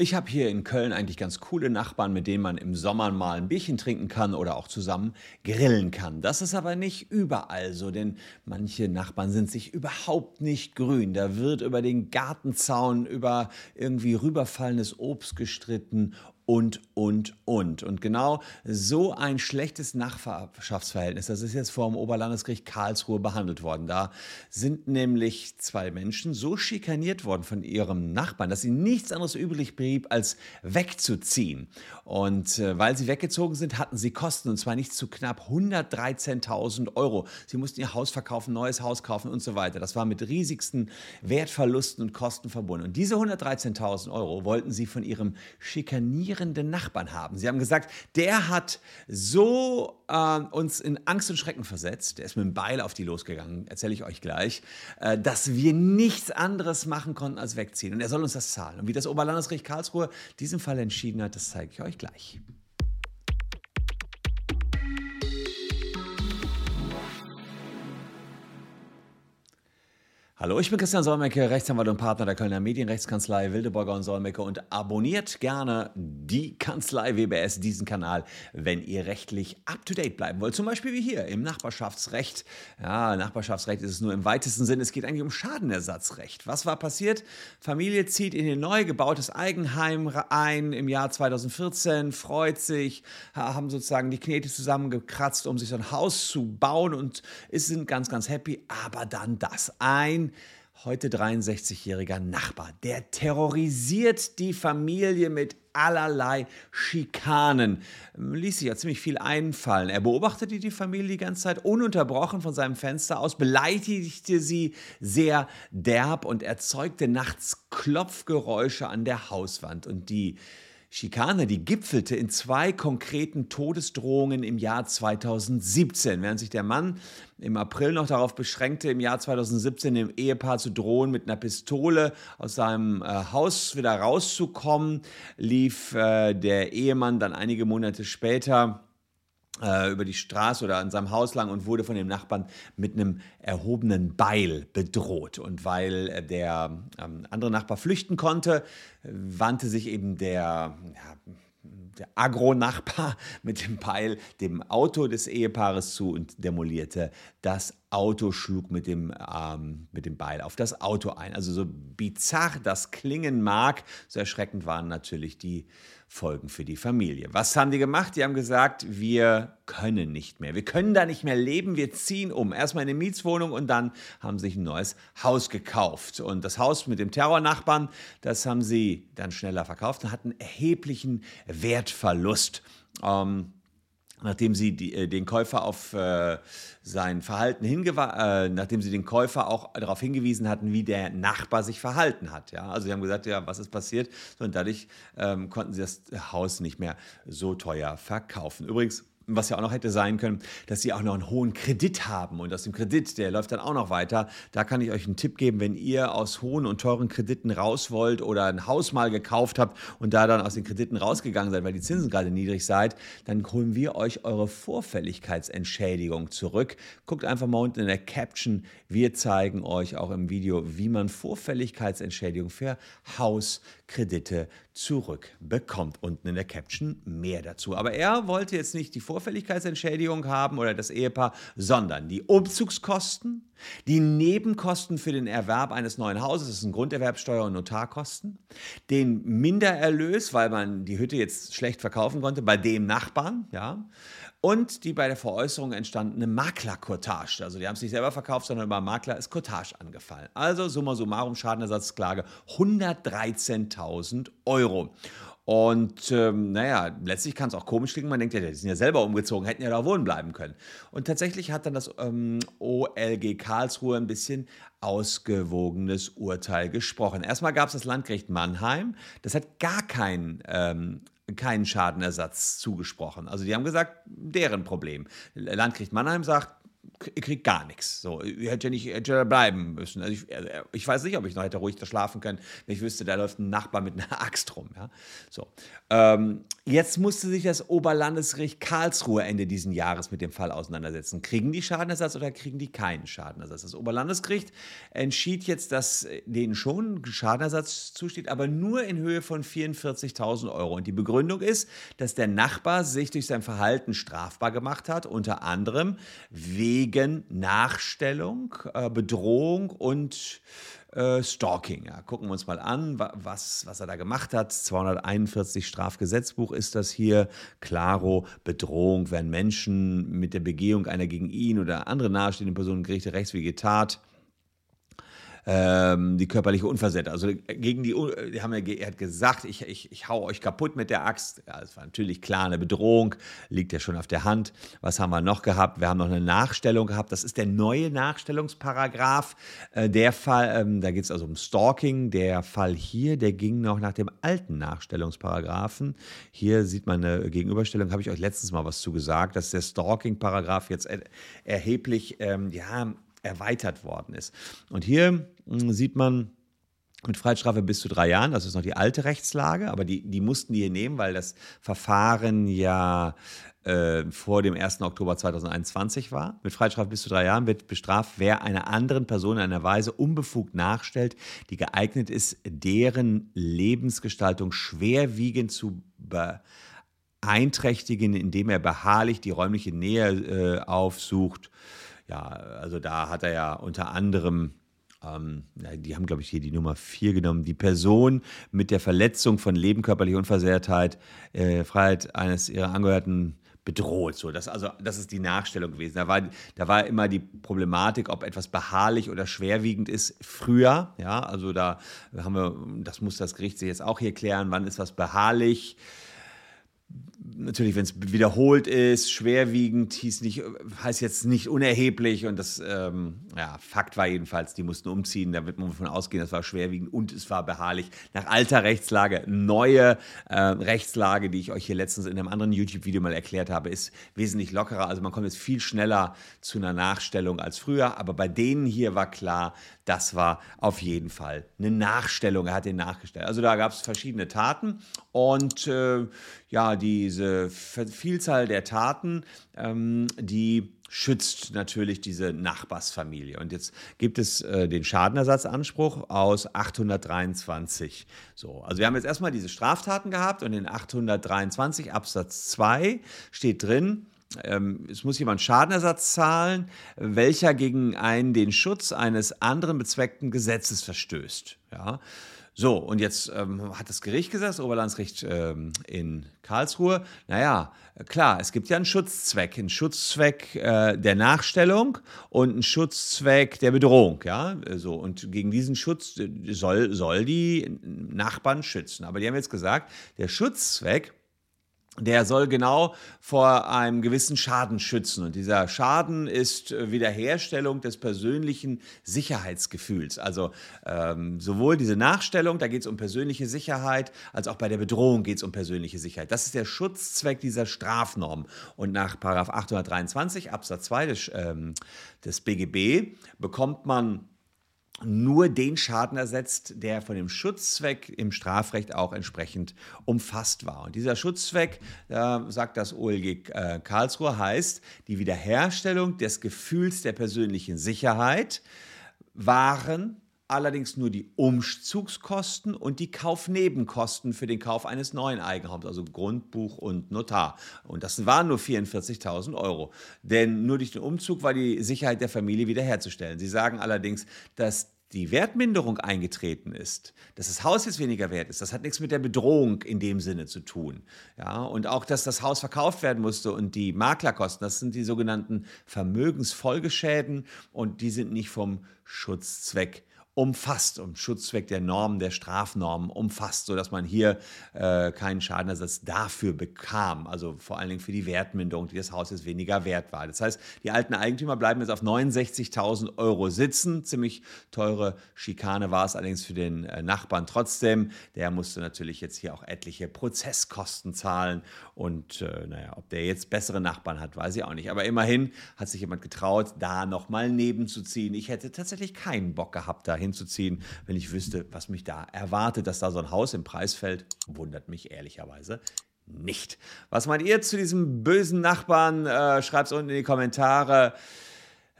Ich habe hier in Köln eigentlich ganz coole Nachbarn, mit denen man im Sommer mal ein Bierchen trinken kann oder auch zusammen grillen kann. Das ist aber nicht überall so, denn manche Nachbarn sind sich überhaupt nicht grün. Da wird über den Gartenzaun, über irgendwie rüberfallendes Obst gestritten und, und, und. Und genau so ein schlechtes Nachbarschaftsverhältnis, das ist jetzt vor dem Oberlandesgericht Karlsruhe behandelt worden. Da sind nämlich zwei Menschen so schikaniert worden von ihrem Nachbarn, dass sie nichts anderes übrig blieb, als wegzuziehen. Und äh, weil sie weggezogen sind, hatten sie Kosten, und zwar nicht zu knapp 113.000 Euro. Sie mussten ihr Haus verkaufen, neues Haus kaufen und so weiter. Das war mit riesigsten Wertverlusten und Kosten verbunden. Und diese 113.000 Euro wollten sie von ihrem Schikanieren dominierenden Nachbarn haben. Sie haben gesagt, der hat so äh, uns in Angst und Schrecken versetzt, der ist mit dem Beil auf die losgegangen, erzähle ich euch gleich, äh, dass wir nichts anderes machen konnten als wegziehen. Und er soll uns das zahlen. Und wie das Oberlandesgericht Karlsruhe diesen Fall entschieden hat, das zeige ich euch gleich. Hallo, ich bin Christian Solmecke, Rechtsanwalt und Partner der Kölner Medienrechtskanzlei Wildeborger und Solmecke und abonniert gerne die Kanzlei WBS, diesen Kanal, wenn ihr rechtlich up-to-date bleiben wollt. Zum Beispiel wie hier im Nachbarschaftsrecht. Ja, Nachbarschaftsrecht ist es nur im weitesten Sinn. Es geht eigentlich um Schadenersatzrecht. Was war passiert? Familie zieht in ein neu gebautes Eigenheim ein im Jahr 2014, freut sich, haben sozusagen die Knete zusammengekratzt, um sich so ein Haus zu bauen und sind ganz, ganz happy. Aber dann das. Ein heute 63-jähriger Nachbar, der terrorisiert die Familie mit allerlei Schikanen. Ließ sich ja ziemlich viel einfallen. Er beobachtete die Familie die ganze Zeit ununterbrochen von seinem Fenster aus, beleidigte sie sehr derb und erzeugte nachts Klopfgeräusche an der Hauswand. Und die Schikane, die gipfelte in zwei konkreten Todesdrohungen im Jahr 2017, während sich der Mann im April noch darauf beschränkte, im Jahr 2017 dem Ehepaar zu drohen, mit einer Pistole aus seinem äh, Haus wieder rauszukommen, lief äh, der Ehemann dann einige Monate später über die Straße oder an seinem Haus lang und wurde von dem Nachbarn mit einem erhobenen Beil bedroht. Und weil äh, der ähm, andere Nachbar flüchten konnte, wandte sich eben der, ja, der Agro-Nachbar mit dem Beil dem Auto des Ehepaares zu und demolierte das Auto, schlug mit dem, ähm, mit dem Beil auf das Auto ein. Also so bizarr das klingen mag, so erschreckend waren natürlich die Folgen für die Familie. Was haben die gemacht? Die haben gesagt, wir können nicht mehr. Wir können da nicht mehr leben. Wir ziehen um. Erstmal in eine Mietswohnung und dann haben sie sich ein neues Haus gekauft. Und das Haus mit dem Terrornachbarn, das haben sie dann schneller verkauft und hatten erheblichen Wertverlust. Ähm, nachdem sie die, äh, den Käufer auf äh, sein Verhalten hingewiesen, äh, nachdem sie den Käufer auch darauf hingewiesen hatten, wie der Nachbar sich verhalten hat. Ja? Also sie haben gesagt, ja, was ist passiert? Und dadurch ähm, konnten sie das Haus nicht mehr so teuer verkaufen. Übrigens, was ja auch noch hätte sein können, dass sie auch noch einen hohen Kredit haben und aus dem Kredit, der läuft dann auch noch weiter. Da kann ich euch einen Tipp geben, wenn ihr aus hohen und teuren Krediten raus wollt oder ein Haus mal gekauft habt und da dann aus den Krediten rausgegangen seid, weil die Zinsen gerade niedrig seid, dann holen wir euch eure Vorfälligkeitsentschädigung zurück. Guckt einfach mal unten in der Caption. Wir zeigen euch auch im Video, wie man Vorfälligkeitsentschädigung für Hauskredite zurückbekommt. Unten in der Caption mehr dazu. Aber er wollte jetzt nicht die Vorfälligkeitsentschädigung haben oder das Ehepaar, sondern die Umzugskosten, die Nebenkosten für den Erwerb eines neuen Hauses, das sind Grunderwerbsteuer und Notarkosten, den Mindererlös, weil man die Hütte jetzt schlecht verkaufen konnte, bei dem Nachbarn, ja, und die bei der Veräußerung entstandene Maklerkortage. Also die haben es nicht selber verkauft, sondern über Makler ist Kortage angefallen. Also summa summarum Schadenersatzklage 113.000 Euro. Und ähm, naja, letztlich kann es auch komisch klingen. Man denkt ja, die sind ja selber umgezogen, hätten ja da wohnen bleiben können. Und tatsächlich hat dann das ähm, OLG Karlsruhe ein bisschen ausgewogenes Urteil gesprochen. Erstmal gab es das Landgericht Mannheim. Das hat gar keinen ähm, keinen Schadenersatz zugesprochen. Also die haben gesagt, deren Problem. Landgericht Mannheim sagt, kriegt gar nichts. So, ihr hättet ja nicht hättet ja bleiben müssen. Also ich, äh, ich, weiß nicht, ob ich noch hätte ruhig da schlafen können, wenn ich wüsste, da läuft ein Nachbar mit einer Axt rum. Ja? So. Ähm, jetzt musste sich das Oberlandesgericht Karlsruhe Ende dieses Jahres mit dem Fall auseinandersetzen. Kriegen die Schadenersatz oder kriegen die keinen Schadenersatz? Das Oberlandesgericht entschied jetzt, dass denen schon Schadenersatz zusteht, aber nur in Höhe von 44.000 Euro. Und die Begründung ist, dass der Nachbar sich durch sein Verhalten strafbar gemacht hat, unter anderem wegen Nachstellung, äh, Bedrohung und äh, Stalking. Ja, gucken wir uns mal an, was, was er da gemacht hat. 241 Strafgesetzbuch ist das hier. Klaro, Bedrohung, wenn Menschen mit der Begehung einer gegen ihn oder andere nahestehenden Personen gerichtete rechtswidrige Tat ähm, die körperliche Unversehrtheit. Also gegen die, die haben ja, er hat gesagt, ich, ich, ich hau euch kaputt mit der Axt. Ja, das war natürlich klar eine Bedrohung, liegt ja schon auf der Hand. Was haben wir noch gehabt? Wir haben noch eine Nachstellung gehabt. Das ist der neue Nachstellungsparagraf. Äh, der Fall, ähm, da geht es also um Stalking. Der Fall hier, der ging noch nach dem alten Nachstellungsparagrafen. Hier sieht man eine Gegenüberstellung, habe ich euch letztens mal was zu gesagt, dass der Stalking-Paragraph jetzt erheblich, ähm, ja, erweitert worden ist. Und hier hm, sieht man, mit Freiheitsstrafe bis zu drei Jahren, das ist noch die alte Rechtslage, aber die, die mussten die hier nehmen, weil das Verfahren ja äh, vor dem 1. Oktober 2021 war. Mit Freiheitsstrafe bis zu drei Jahren wird bestraft, wer einer anderen Person in einer Weise unbefugt nachstellt, die geeignet ist, deren Lebensgestaltung schwerwiegend zu beeinträchtigen, indem er beharrlich die räumliche Nähe äh, aufsucht ja, also da hat er ja unter anderem ähm, die haben, glaube ich, hier die Nummer 4 genommen. Die Person mit der Verletzung von Leben, körperlicher Unversehrtheit, äh, Freiheit eines ihrer Angehörigen bedroht. So, das, also, das ist die Nachstellung gewesen. Da war, da war immer die Problematik, ob etwas beharrlich oder schwerwiegend ist, früher. Ja, also da haben wir, das muss das Gericht sich jetzt auch hier klären, wann ist was beharrlich natürlich, wenn es wiederholt ist, schwerwiegend, hieß nicht, heißt jetzt nicht unerheblich und das, ähm, ja, Fakt war jedenfalls, die mussten umziehen, da wird man davon ausgehen, das war schwerwiegend und es war beharrlich. Nach alter Rechtslage, neue äh, Rechtslage, die ich euch hier letztens in einem anderen YouTube-Video mal erklärt habe, ist wesentlich lockerer, also man kommt jetzt viel schneller zu einer Nachstellung als früher, aber bei denen hier war klar, das war auf jeden Fall eine Nachstellung. Er hat den nachgestellt. Also da gab es verschiedene Taten und äh, ja, diese Vielzahl der Taten, ähm, die schützt natürlich diese Nachbarsfamilie. Und jetzt gibt es äh, den Schadenersatzanspruch aus 823. So, also wir haben jetzt erstmal diese Straftaten gehabt und in 823 Absatz 2 steht drin, ähm, es muss jemand Schadenersatz zahlen, welcher gegen einen den Schutz eines anderen bezweckten Gesetzes verstößt. Ja. So, und jetzt ähm, hat das Gericht gesagt, das ähm, in Karlsruhe, naja, klar, es gibt ja einen Schutzzweck, einen Schutzzweck äh, der Nachstellung und einen Schutzzweck der Bedrohung, ja, so, und gegen diesen Schutz äh, soll, soll die Nachbarn schützen. Aber die haben jetzt gesagt, der Schutzzweck der soll genau vor einem gewissen Schaden schützen. Und dieser Schaden ist äh, Wiederherstellung des persönlichen Sicherheitsgefühls. Also ähm, sowohl diese Nachstellung, da geht es um persönliche Sicherheit, als auch bei der Bedrohung geht es um persönliche Sicherheit. Das ist der Schutzzweck dieser Strafnorm. Und nach 823 Absatz 2 des, ähm, des BGB bekommt man nur den Schaden ersetzt, der von dem Schutzzweck im Strafrecht auch entsprechend umfasst war. Und dieser Schutzzweck, äh, sagt das OLG äh, Karlsruhe, heißt die Wiederherstellung des Gefühls der persönlichen Sicherheit, waren allerdings nur die Umzugskosten und die Kaufnebenkosten für den Kauf eines neuen Eigenraums, also Grundbuch und Notar. Und das waren nur 44.000 Euro. Denn nur durch den Umzug war die Sicherheit der Familie wiederherzustellen. Sie sagen allerdings, dass die Wertminderung eingetreten ist, dass das Haus jetzt weniger wert ist, das hat nichts mit der Bedrohung in dem Sinne zu tun. Ja, und auch, dass das Haus verkauft werden musste und die Maklerkosten, das sind die sogenannten Vermögensfolgeschäden und die sind nicht vom Schutzzweck umfasst, um Schutzzweck der Normen, der Strafnormen umfasst, sodass man hier äh, keinen Schadenersatz dafür bekam. Also vor allen Dingen für die Wertminderung, die das Haus jetzt weniger wert war. Das heißt, die alten Eigentümer bleiben jetzt auf 69.000 Euro sitzen. Ziemlich teure Schikane war es allerdings für den äh, Nachbarn trotzdem. Der musste natürlich jetzt hier auch etliche Prozesskosten zahlen. Und äh, naja, ob der jetzt bessere Nachbarn hat, weiß ich auch nicht. Aber immerhin hat sich jemand getraut, da nochmal nebenzuziehen. Ich hätte tatsächlich keinen Bock gehabt, dahin hinzuziehen, wenn ich wüsste, was mich da erwartet. Dass da so ein Haus im Preis fällt, wundert mich ehrlicherweise nicht. Was meint ihr zu diesem bösen Nachbarn? Äh, Schreibt es unten in die Kommentare.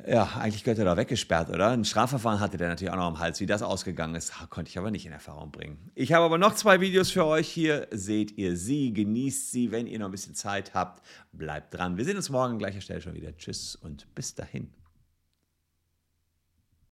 Ja, eigentlich gehört er da weggesperrt, oder? Ein Strafverfahren hatte der natürlich auch noch am Hals. Wie das ausgegangen ist, konnte ich aber nicht in Erfahrung bringen. Ich habe aber noch zwei Videos für euch hier. Seht ihr sie, genießt sie. Wenn ihr noch ein bisschen Zeit habt, bleibt dran. Wir sehen uns morgen an gleicher Stelle schon wieder. Tschüss und bis dahin.